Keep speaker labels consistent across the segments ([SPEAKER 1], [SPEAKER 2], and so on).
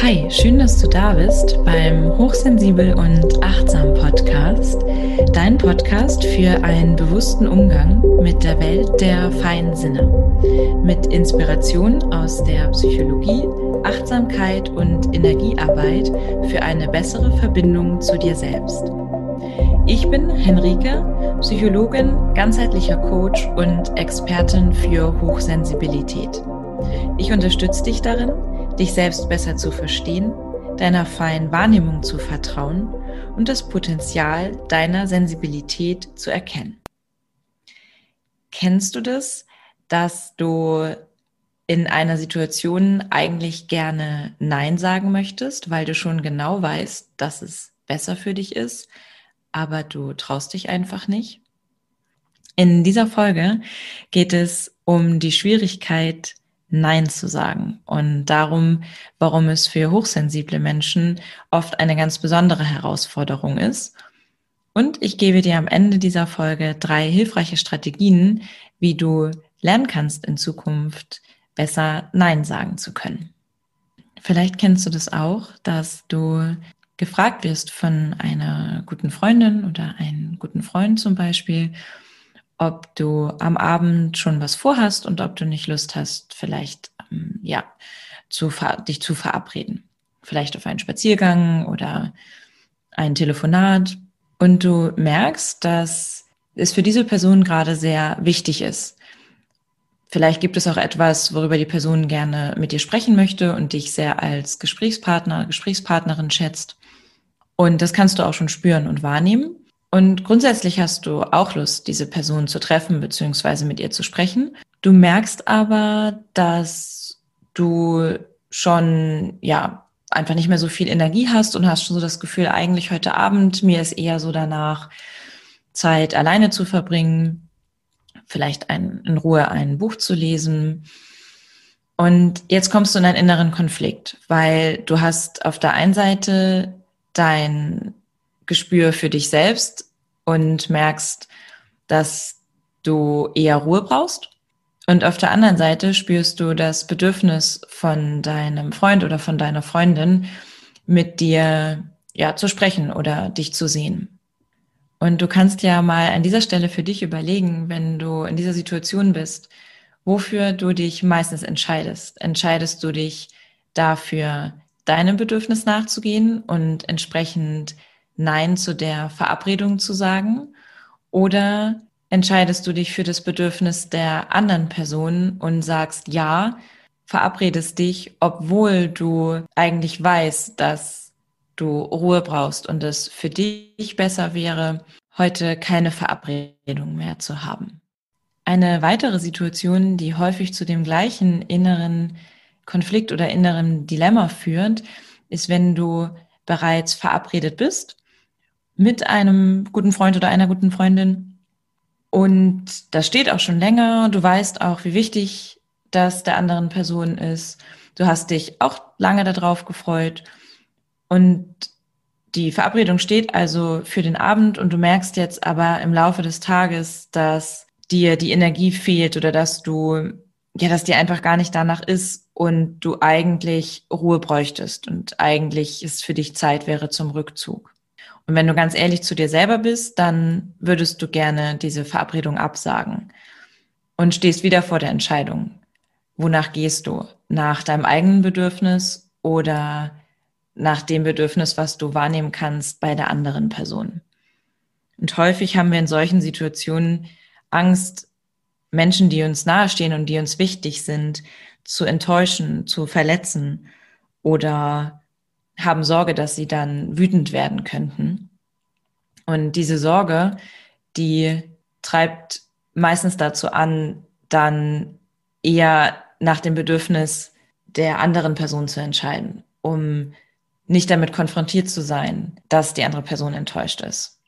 [SPEAKER 1] Hi, schön, dass du da bist beim Hochsensibel und Achtsam Podcast, dein Podcast für einen bewussten Umgang mit der Welt der feinen Sinne, mit Inspiration aus der Psychologie, Achtsamkeit und Energiearbeit für eine bessere Verbindung zu dir selbst. Ich bin Henrike, Psychologin, ganzheitlicher Coach und Expertin für Hochsensibilität. Ich unterstütze dich darin, dich selbst besser zu verstehen, deiner feinen Wahrnehmung zu vertrauen und das Potenzial deiner Sensibilität zu erkennen. Kennst du das, dass du in einer Situation eigentlich gerne Nein sagen möchtest, weil du schon genau weißt, dass es besser für dich ist, aber du traust dich einfach nicht? In dieser Folge geht es um die Schwierigkeit, Nein zu sagen und darum, warum es für hochsensible Menschen oft eine ganz besondere Herausforderung ist. Und ich gebe dir am Ende dieser Folge drei hilfreiche Strategien, wie du lernen kannst, in Zukunft besser Nein sagen zu können. Vielleicht kennst du das auch, dass du gefragt wirst von einer guten Freundin oder einem guten Freund zum Beispiel, ob du am Abend schon was vorhast und ob du nicht Lust hast, vielleicht ähm, ja, zu, dich zu verabreden. Vielleicht auf einen Spaziergang oder ein Telefonat. Und du merkst, dass es für diese Person gerade sehr wichtig ist. Vielleicht gibt es auch etwas, worüber die Person gerne mit dir sprechen möchte und dich sehr als Gesprächspartner, Gesprächspartnerin schätzt. Und das kannst du auch schon spüren und wahrnehmen. Und grundsätzlich hast du auch Lust, diese Person zu treffen bzw. mit ihr zu sprechen. Du merkst aber, dass du schon, ja, einfach nicht mehr so viel Energie hast und hast schon so das Gefühl, eigentlich heute Abend, mir ist eher so danach, Zeit alleine zu verbringen, vielleicht ein, in Ruhe ein Buch zu lesen. Und jetzt kommst du in einen inneren Konflikt, weil du hast auf der einen Seite dein Gespür für dich selbst und merkst, dass du eher Ruhe brauchst. Und auf der anderen Seite spürst du das Bedürfnis von deinem Freund oder von deiner Freundin, mit dir ja zu sprechen oder dich zu sehen. Und du kannst ja mal an dieser Stelle für dich überlegen, wenn du in dieser Situation bist, wofür du dich meistens entscheidest. Entscheidest du dich dafür, deinem Bedürfnis nachzugehen und entsprechend Nein zu der Verabredung zu sagen? Oder entscheidest du dich für das Bedürfnis der anderen Person und sagst ja, verabredest dich, obwohl du eigentlich weißt, dass du Ruhe brauchst und es für dich besser wäre, heute keine Verabredung mehr zu haben. Eine weitere Situation, die häufig zu dem gleichen inneren Konflikt oder inneren Dilemma führt, ist, wenn du bereits verabredet bist mit einem guten Freund oder einer guten Freundin. Und das steht auch schon länger. Du weißt auch, wie wichtig das der anderen Person ist. Du hast dich auch lange darauf gefreut. Und die Verabredung steht also für den Abend und du merkst jetzt aber im Laufe des Tages, dass dir die Energie fehlt oder dass du, ja, dass dir einfach gar nicht danach ist und du eigentlich Ruhe bräuchtest und eigentlich es für dich Zeit wäre zum Rückzug. Und wenn du ganz ehrlich zu dir selber bist, dann würdest du gerne diese Verabredung absagen und stehst wieder vor der Entscheidung. Wonach gehst du? Nach deinem eigenen Bedürfnis oder nach dem Bedürfnis, was du wahrnehmen kannst bei der anderen Person? Und häufig haben wir in solchen Situationen Angst, Menschen, die uns nahestehen und die uns wichtig sind, zu enttäuschen, zu verletzen oder haben Sorge, dass sie dann wütend werden könnten. Und diese Sorge, die treibt meistens dazu an, dann eher nach dem Bedürfnis der anderen Person zu entscheiden, um nicht damit konfrontiert zu sein, dass die andere Person enttäuscht ist.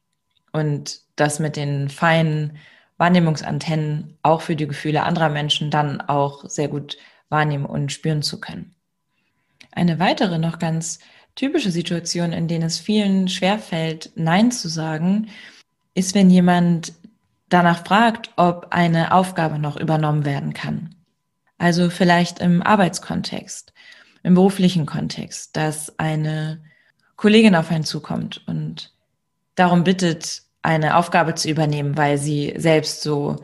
[SPEAKER 1] Und das mit den feinen Wahrnehmungsantennen auch für die Gefühle anderer Menschen dann auch sehr gut wahrnehmen und spüren zu können. Eine weitere noch ganz typische Situation, in denen es vielen schwerfällt, Nein zu sagen, ist, wenn jemand danach fragt, ob eine Aufgabe noch übernommen werden kann. Also vielleicht im Arbeitskontext. im beruflichen Kontext, dass eine Kollegin auf einen zukommt und darum bittet, eine Aufgabe zu übernehmen, weil sie selbst so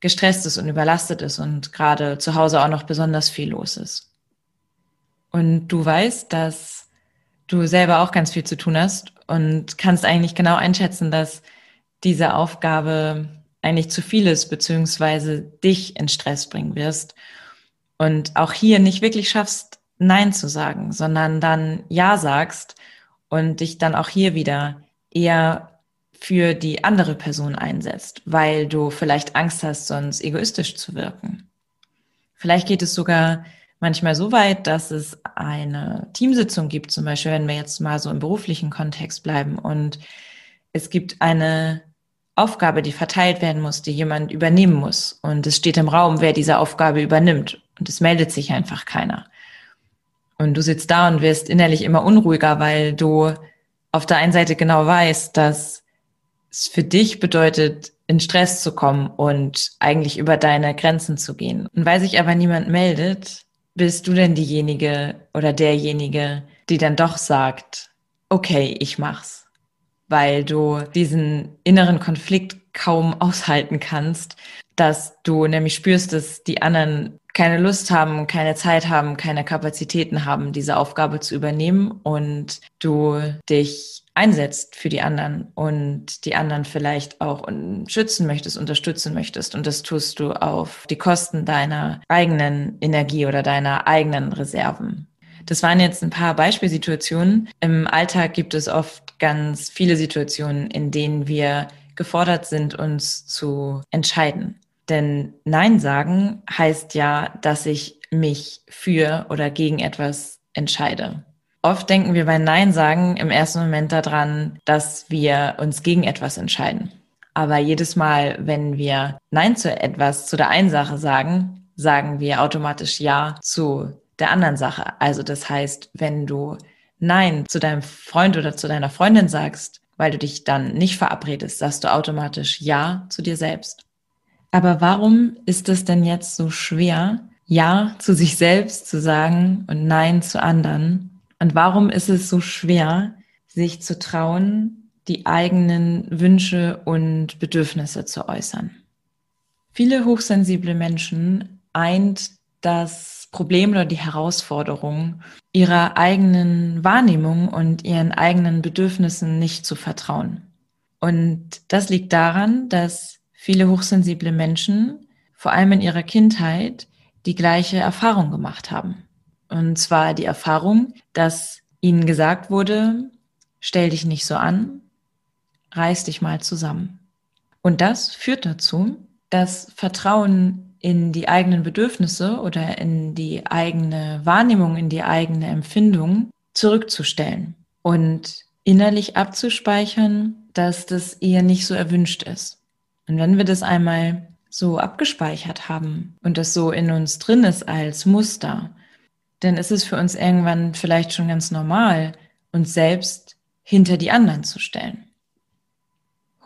[SPEAKER 1] gestresst ist und überlastet ist und gerade zu Hause auch noch besonders viel los ist. Und du weißt, dass du selber auch ganz viel zu tun hast und kannst eigentlich genau einschätzen, dass diese Aufgabe eigentlich zu viel ist, beziehungsweise dich in Stress bringen wirst und auch hier nicht wirklich schaffst, Nein zu sagen, sondern dann Ja sagst und dich dann auch hier wieder eher für die andere Person einsetzt, weil du vielleicht Angst hast, sonst egoistisch zu wirken. Vielleicht geht es sogar manchmal so weit, dass es eine Teamsitzung gibt, zum Beispiel, wenn wir jetzt mal so im beruflichen Kontext bleiben und es gibt eine Aufgabe, die verteilt werden muss, die jemand übernehmen muss. Und es steht im Raum, wer diese Aufgabe übernimmt. Und es meldet sich einfach keiner. Und du sitzt da und wirst innerlich immer unruhiger, weil du auf der einen Seite genau weißt, dass es für dich bedeutet, in Stress zu kommen und eigentlich über deine Grenzen zu gehen. Und weil sich aber niemand meldet, bist du denn diejenige oder derjenige, die dann doch sagt, okay, ich mach's. Weil du diesen inneren Konflikt kaum aushalten kannst, dass du nämlich spürst, dass die anderen keine Lust haben, keine Zeit haben, keine Kapazitäten haben, diese Aufgabe zu übernehmen und du dich einsetzt für die anderen und die anderen vielleicht auch schützen möchtest, unterstützen möchtest. Und das tust du auf die Kosten deiner eigenen Energie oder deiner eigenen Reserven. Das waren jetzt ein paar Beispielsituationen. Im Alltag gibt es oft ganz viele Situationen, in denen wir gefordert sind, uns zu entscheiden. Denn Nein sagen heißt ja, dass ich mich für oder gegen etwas entscheide. Oft denken wir bei Nein sagen im ersten Moment daran, dass wir uns gegen etwas entscheiden. Aber jedes Mal, wenn wir Nein zu etwas, zu der einen Sache sagen, sagen wir automatisch Ja zu der anderen Sache. Also das heißt, wenn du Nein zu deinem Freund oder zu deiner Freundin sagst, weil du dich dann nicht verabredest, sagst du automatisch Ja zu dir selbst. Aber warum ist es denn jetzt so schwer, Ja zu sich selbst zu sagen und Nein zu anderen? Und warum ist es so schwer, sich zu trauen, die eigenen Wünsche und Bedürfnisse zu äußern? Viele hochsensible Menschen eint das Problem oder die Herausforderung, ihrer eigenen Wahrnehmung und ihren eigenen Bedürfnissen nicht zu vertrauen. Und das liegt daran, dass viele hochsensible Menschen, vor allem in ihrer Kindheit, die gleiche Erfahrung gemacht haben. Und zwar die Erfahrung, dass ihnen gesagt wurde, stell dich nicht so an, reiß dich mal zusammen. Und das führt dazu, dass Vertrauen in die eigenen Bedürfnisse oder in die eigene Wahrnehmung, in die eigene Empfindung zurückzustellen und innerlich abzuspeichern, dass das eher nicht so erwünscht ist. Und wenn wir das einmal so abgespeichert haben und das so in uns drin ist als Muster, dann ist es für uns irgendwann vielleicht schon ganz normal, uns selbst hinter die anderen zu stellen.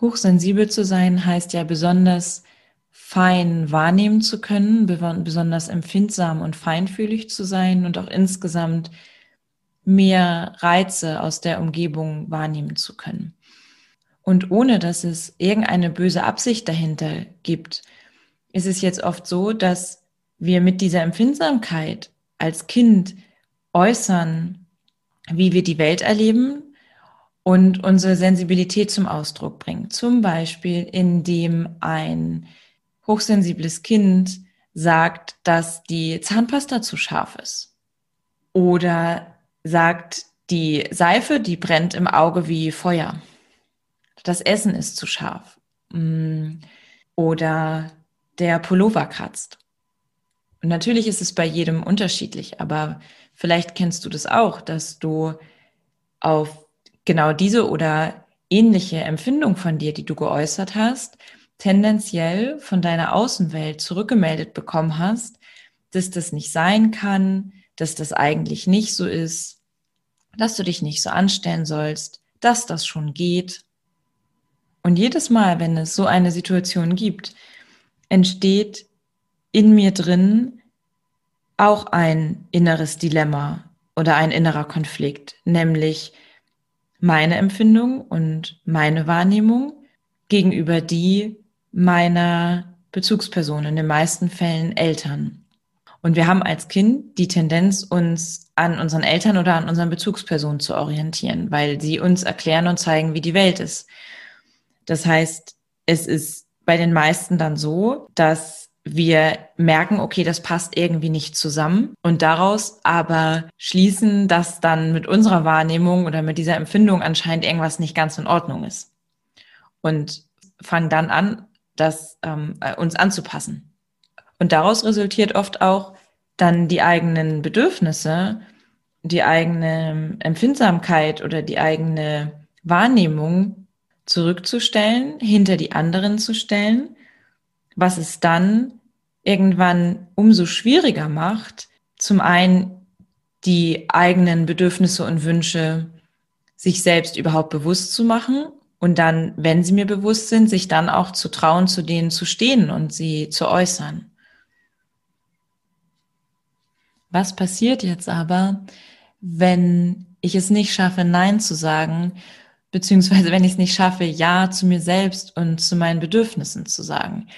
[SPEAKER 1] Hochsensibel zu sein heißt ja besonders fein wahrnehmen zu können, besonders empfindsam und feinfühlig zu sein und auch insgesamt mehr Reize aus der Umgebung wahrnehmen zu können. Und ohne dass es irgendeine böse Absicht dahinter gibt, ist es jetzt oft so, dass wir mit dieser Empfindsamkeit als Kind äußern, wie wir die Welt erleben und unsere Sensibilität zum Ausdruck bringen. Zum Beispiel, indem ein hochsensibles Kind sagt, dass die Zahnpasta zu scharf ist. Oder sagt, die Seife, die brennt im Auge wie Feuer. Das Essen ist zu scharf. Mm. Oder der Pullover kratzt. Und natürlich ist es bei jedem unterschiedlich, aber vielleicht kennst du das auch, dass du auf genau diese oder ähnliche Empfindung von dir, die du geäußert hast, tendenziell von deiner Außenwelt zurückgemeldet bekommen hast, dass das nicht sein kann, dass das eigentlich nicht so ist, dass du dich nicht so anstellen sollst, dass das schon geht. Und jedes Mal, wenn es so eine Situation gibt, entsteht in mir drin auch ein inneres Dilemma oder ein innerer Konflikt, nämlich meine Empfindung und meine Wahrnehmung gegenüber die meiner Bezugsperson, in den meisten Fällen Eltern. Und wir haben als Kind die Tendenz, uns an unseren Eltern oder an unseren Bezugspersonen zu orientieren, weil sie uns erklären und zeigen, wie die Welt ist. Das heißt, es ist bei den meisten dann so, dass wir merken, okay, das passt irgendwie nicht zusammen und daraus aber schließen, dass dann mit unserer Wahrnehmung oder mit dieser Empfindung anscheinend irgendwas nicht ganz in Ordnung ist. Und fangen dann an, das ähm, äh, uns anzupassen. Und daraus resultiert oft auch dann die eigenen Bedürfnisse, die eigene Empfindsamkeit oder die eigene Wahrnehmung zurückzustellen, hinter die anderen zu stellen, was es dann irgendwann umso schwieriger macht, zum einen die eigenen Bedürfnisse und Wünsche sich selbst überhaupt bewusst zu machen und dann, wenn sie mir bewusst sind, sich dann auch zu trauen, zu denen zu stehen und sie zu äußern. Was passiert jetzt aber, wenn ich es nicht schaffe, Nein zu sagen, beziehungsweise wenn ich es nicht schaffe, Ja zu mir selbst und zu meinen Bedürfnissen zu sagen?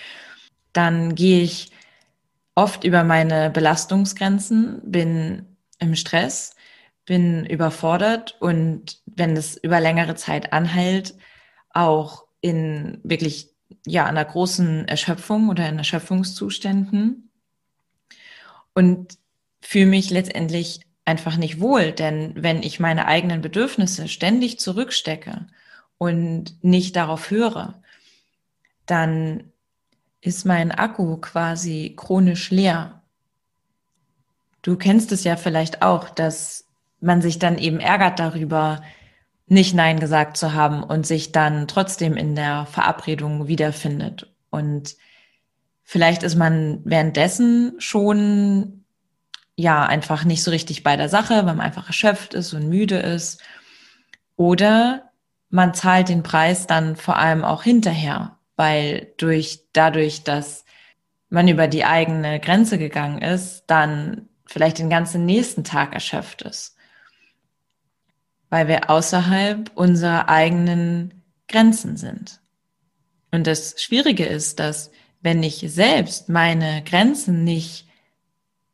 [SPEAKER 1] Dann gehe ich oft über meine Belastungsgrenzen, bin im Stress, bin überfordert und wenn es über längere Zeit anhält, auch in wirklich ja einer großen Erschöpfung oder in Erschöpfungszuständen und fühle mich letztendlich einfach nicht wohl, denn wenn ich meine eigenen Bedürfnisse ständig zurückstecke und nicht darauf höre, dann ist mein Akku quasi chronisch leer. Du kennst es ja vielleicht auch, dass man sich dann eben ärgert darüber, nicht Nein gesagt zu haben und sich dann trotzdem in der Verabredung wiederfindet. Und vielleicht ist man währenddessen schon ja einfach nicht so richtig bei der Sache, weil man einfach erschöpft ist und müde ist. Oder man zahlt den Preis dann vor allem auch hinterher, weil durch dadurch, dass man über die eigene Grenze gegangen ist, dann vielleicht den ganzen nächsten Tag erschöpft ist weil wir außerhalb unserer eigenen Grenzen sind. Und das Schwierige ist, dass wenn ich selbst meine Grenzen nicht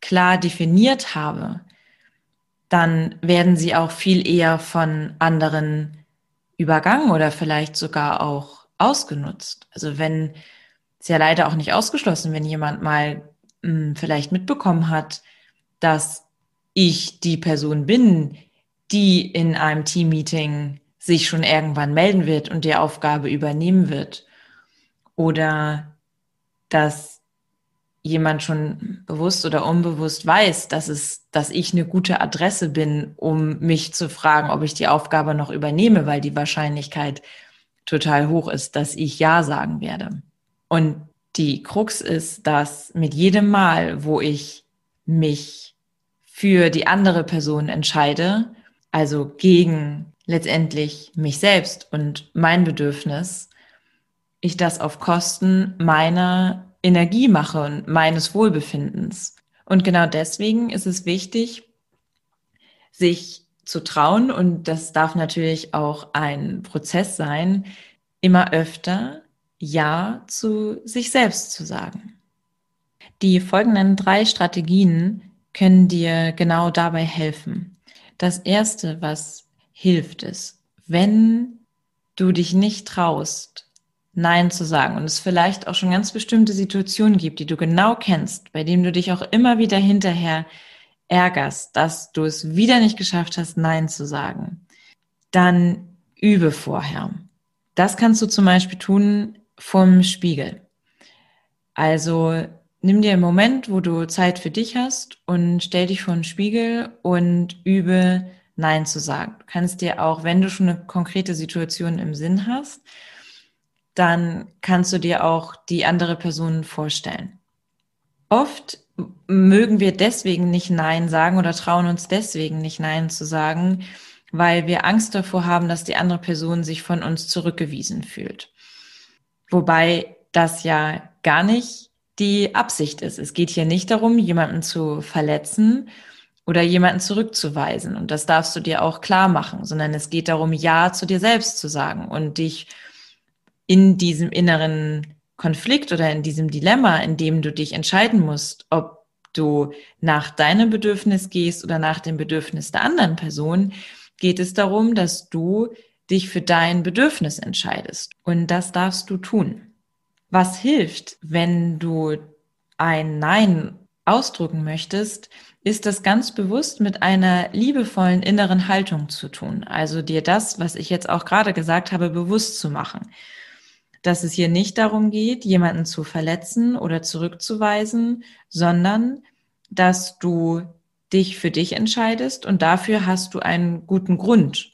[SPEAKER 1] klar definiert habe, dann werden sie auch viel eher von anderen übergangen oder vielleicht sogar auch ausgenutzt. Also wenn, ist ja leider auch nicht ausgeschlossen, wenn jemand mal mh, hm, vielleicht mitbekommen hat, dass ich die Person bin, die in einem Teammeeting sich schon irgendwann melden wird und die Aufgabe übernehmen wird. Oder dass jemand schon bewusst oder unbewusst weiß, dass es, dass ich eine gute Adresse bin, um mich zu fragen, ob ich die Aufgabe noch übernehme, weil die Wahrscheinlichkeit total hoch ist, dass ich Ja sagen werde. Und die Krux ist, dass mit jedem Mal, wo ich mich für die andere Person entscheide, also gegen letztendlich mich selbst und mein Bedürfnis, ich das auf Kosten meiner Energie mache und meines Wohlbefindens. Und genau deswegen ist es wichtig, sich zu trauen, und das darf natürlich auch ein Prozess sein, immer öfter Ja zu sich selbst zu sagen. Die folgenden drei Strategien können dir genau dabei helfen. Das Erste, was hilft, ist, wenn du dich nicht traust, Nein zu sagen und es vielleicht auch schon ganz bestimmte Situationen gibt, die du genau kennst, bei denen du dich auch immer wieder hinterher ärgerst, dass du es wieder nicht geschafft hast, Nein zu sagen, dann übe vorher. Das kannst du zum Beispiel tun vom Spiegel. Also nimm dir einen Moment, wo du Zeit für dich hast und stell dich vor den Spiegel und übe Nein zu sagen. Du kannst dir auch, wenn du schon eine konkrete Situation im Sinn hast, dann kannst du dir auch die andere Person vorstellen. Oft mögen wir deswegen nicht Nein sagen oder trauen uns deswegen nicht Nein zu sagen, weil wir Angst davor haben, dass die andere Person sich von uns zurückgewiesen fühlt. Wobei das ja gar nicht die Absicht ist. Es geht hier nicht darum, jemanden zu verletzen oder jemanden zurückzuweisen. Und das darfst du dir auch klar machen, sondern es geht darum, Ja zu dir selbst zu sagen und dich in diesem inneren Konflikt oder in diesem Dilemma, in dem du dich entscheiden musst, ob du nach deinem Bedürfnis gehst oder nach dem Bedürfnis der anderen Person, geht es darum, dass du dich für dein Bedürfnis entscheidest. Und das darfst du tun. Was hilft, wenn du ein Nein ausdrücken möchtest, ist das ganz bewusst mit einer liebevollen inneren Haltung zu tun. Also dir das, was ich jetzt auch gerade gesagt habe, bewusst zu machen. Dass es hier nicht darum geht, jemanden zu verletzen oder zurückzuweisen, sondern dass du dich für dich entscheidest und dafür hast du einen guten Grund.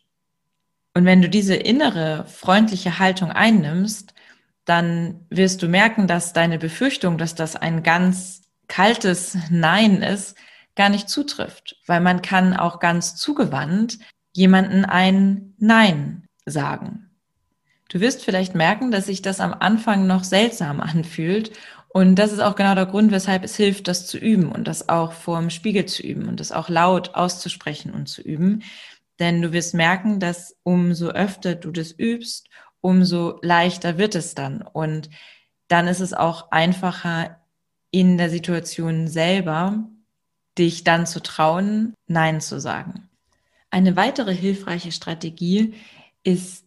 [SPEAKER 1] Und wenn du diese innere freundliche Haltung einnimmst, dann wirst du merken, dass deine Befürchtung, dass das ein ganz kaltes Nein ist, gar nicht zutrifft, weil man kann auch ganz zugewandt jemanden ein Nein sagen. Du wirst vielleicht merken, dass sich das am Anfang noch seltsam anfühlt und das ist auch genau der Grund, weshalb es hilft, das zu üben und das auch vor dem Spiegel zu üben und das auch laut auszusprechen und zu üben. Denn du wirst merken, dass umso öfter du das übst, umso leichter wird es dann. Und dann ist es auch einfacher in der Situation selber, dich dann zu trauen, Nein zu sagen. Eine weitere hilfreiche Strategie ist,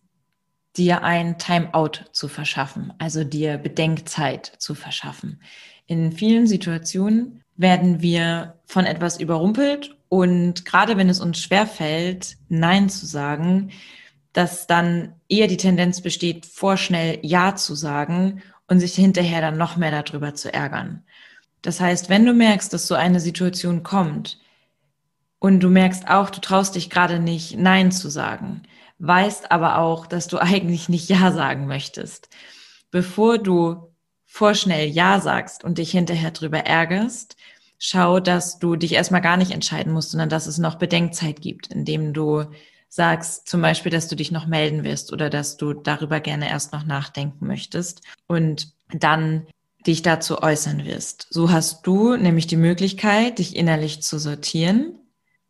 [SPEAKER 1] dir ein Timeout zu verschaffen, also dir Bedenkzeit zu verschaffen. In vielen Situationen werden wir von etwas überrumpelt und gerade wenn es uns schwerfällt, Nein zu sagen, dass dann eher die Tendenz besteht, vorschnell Ja zu sagen und sich hinterher dann noch mehr darüber zu ärgern. Das heißt, wenn du merkst, dass so eine Situation kommt und du merkst auch, du traust dich gerade nicht Nein zu sagen, weißt aber auch, dass du eigentlich nicht Ja sagen möchtest, bevor du vorschnell Ja sagst und dich hinterher drüber ärgerst, schau, dass du dich erstmal gar nicht entscheiden musst, sondern dass es noch Bedenkzeit gibt, indem du sagst zum Beispiel, dass du dich noch melden wirst oder dass du darüber gerne erst noch nachdenken möchtest und dann dich dazu äußern wirst. So hast du nämlich die Möglichkeit, dich innerlich zu sortieren,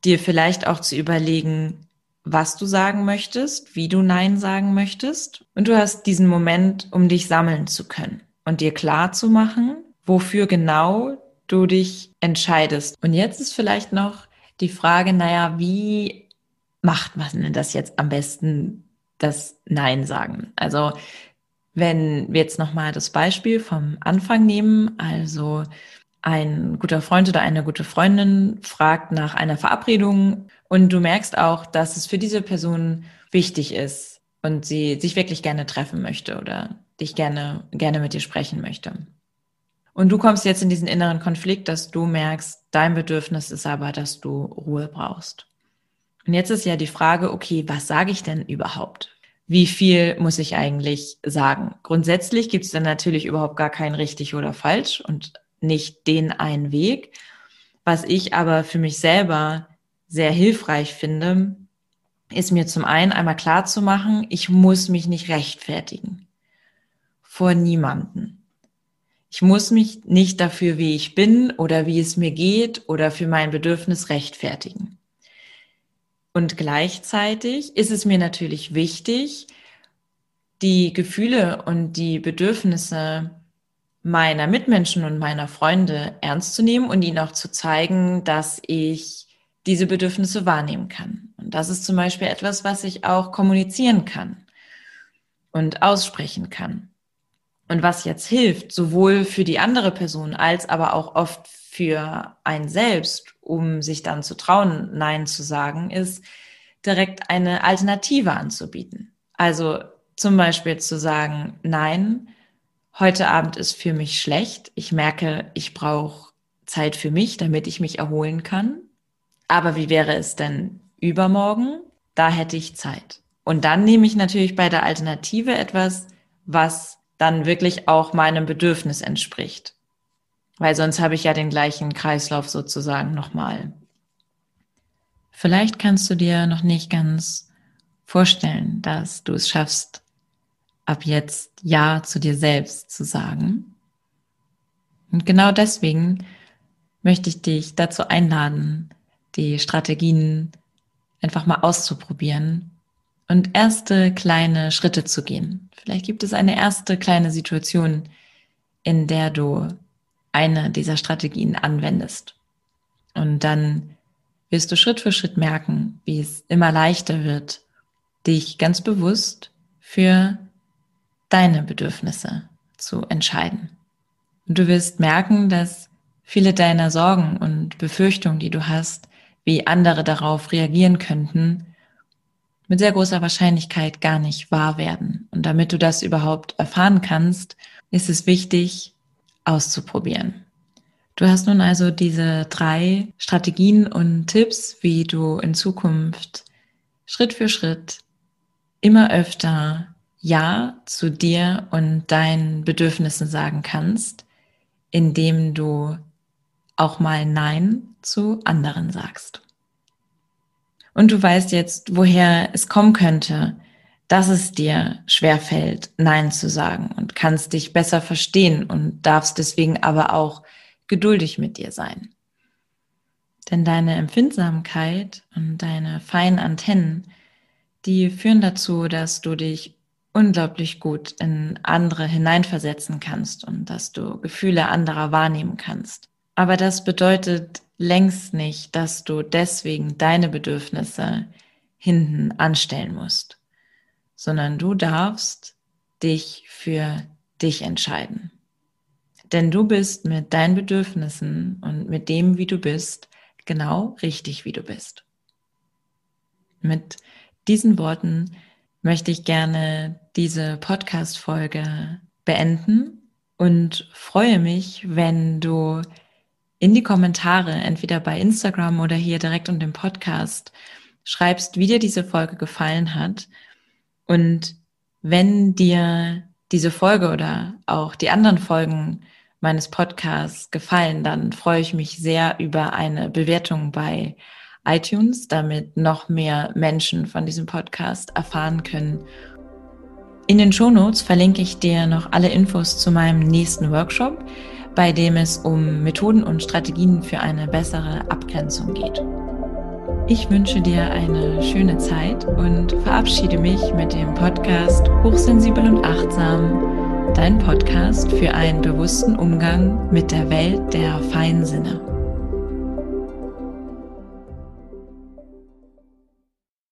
[SPEAKER 1] dir vielleicht auch zu überlegen, was du sagen möchtest, wie du Nein sagen möchtest. Und du hast diesen Moment, um dich sammeln zu können und dir klar zu machen, wofür genau du dich entscheidest. Und jetzt ist vielleicht noch die Frage, naja, wie macht man denn das jetzt am besten, das Nein sagen? Also wenn wir jetzt nochmal das Beispiel vom Anfang nehmen, also ein guter Freund oder eine gute Freundin fragt nach einer Verabredung und du merkst auch, dass es für diese Person wichtig ist und sie sich wirklich gerne treffen möchte oder dich gerne, gerne mit dir sprechen möchte. Und du kommst jetzt in diesen inneren Konflikt, dass du merkst, dein Bedürfnis ist aber, dass du Ruhe brauchst. Und jetzt ist ja die Frage, okay, was sage ich denn überhaupt? Wie viel muss ich eigentlich sagen? Grundsätzlich gibt es dann natürlich überhaupt gar kein richtig oder falsch und nicht den einen Weg. Was ich aber für mich selber sehr hilfreich finde, ist mir zum einen einmal klar zu machen, ich muss mich nicht rechtfertigen. Vor niemanden. Ich muss mich nicht dafür, wie ich bin oder wie es mir geht oder für mein Bedürfnis rechtfertigen. Und gleichzeitig ist es mir natürlich wichtig, die Gefühle und die Bedürfnisse meiner Mitmenschen und meiner Freunde ernst zu nehmen und ihnen auch zu zeigen, dass ich diese Bedürfnisse wahrnehmen kann. Und das ist zum Beispiel etwas, was ich auch kommunizieren kann und aussprechen kann. Und was jetzt hilft, sowohl für die andere Person als aber auch oft für ein selbst, um sich dann zu trauen, Nein zu sagen, ist direkt eine Alternative anzubieten. Also zum Beispiel zu sagen, nein, heute Abend ist für mich schlecht. Ich merke, ich brauche Zeit für mich, damit ich mich erholen kann. Aber wie wäre es denn übermorgen? Da hätte ich Zeit. Und dann nehme ich natürlich bei der Alternative etwas, was dann wirklich auch meinem Bedürfnis entspricht. Weil sonst habe ich ja den gleichen Kreislauf sozusagen nochmal. Vielleicht kannst du dir noch nicht ganz vorstellen, dass du es schaffst, ab jetzt Ja zu dir selbst zu sagen. Und genau deswegen möchte ich dich dazu einladen, die Strategien einfach mal auszuprobieren und erste kleine Schritte zu gehen. Vielleicht gibt es eine erste kleine Situation, in der du eine dieser Strategien anwendest. Und dann wirst du Schritt für Schritt merken, wie es immer leichter wird, dich ganz bewusst für deine Bedürfnisse zu entscheiden. Und du wirst merken, dass viele deiner Sorgen und Befürchtungen, die du hast, wie andere darauf reagieren könnten, mit sehr großer Wahrscheinlichkeit gar nicht wahr werden. Und damit du das überhaupt erfahren kannst, ist es wichtig, auszuprobieren. Du hast nun also diese drei Strategien und Tipps, wie du in Zukunft Schritt für Schritt immer öfter Ja zu dir und deinen Bedürfnissen sagen kannst, indem du auch mal Nein zu anderen sagst. Und du weißt jetzt, woher es kommen könnte, dass es dir schwerfällt, Nein zu sagen und kannst dich besser verstehen und darfst deswegen aber auch geduldig mit dir sein. Denn deine Empfindsamkeit und deine feinen Antennen, die führen dazu, dass du dich unglaublich gut in andere hineinversetzen kannst und dass du Gefühle anderer wahrnehmen kannst. Aber das bedeutet längst nicht, dass du deswegen deine Bedürfnisse hinten anstellen musst, sondern du darfst dich für dich entscheiden. Denn du bist mit deinen Bedürfnissen und mit dem, wie du bist, genau richtig, wie du bist. Mit diesen Worten möchte ich gerne diese Podcast-Folge beenden und freue mich, wenn du in die Kommentare, entweder bei Instagram oder hier direkt unter dem Podcast, schreibst, wie dir diese Folge gefallen hat. Und wenn dir diese Folge oder auch die anderen Folgen meines Podcasts gefallen, dann freue ich mich sehr über eine Bewertung bei iTunes, damit noch mehr Menschen von diesem Podcast erfahren können. In den Shownotes verlinke ich dir noch alle Infos zu meinem nächsten Workshop, bei dem es um Methoden und Strategien für eine bessere Abgrenzung geht. Ich wünsche dir eine schöne Zeit und verabschiede mich mit dem Podcast Hochsensibel und Achtsam, dein Podcast für einen bewussten Umgang mit der Welt der Feinsinne.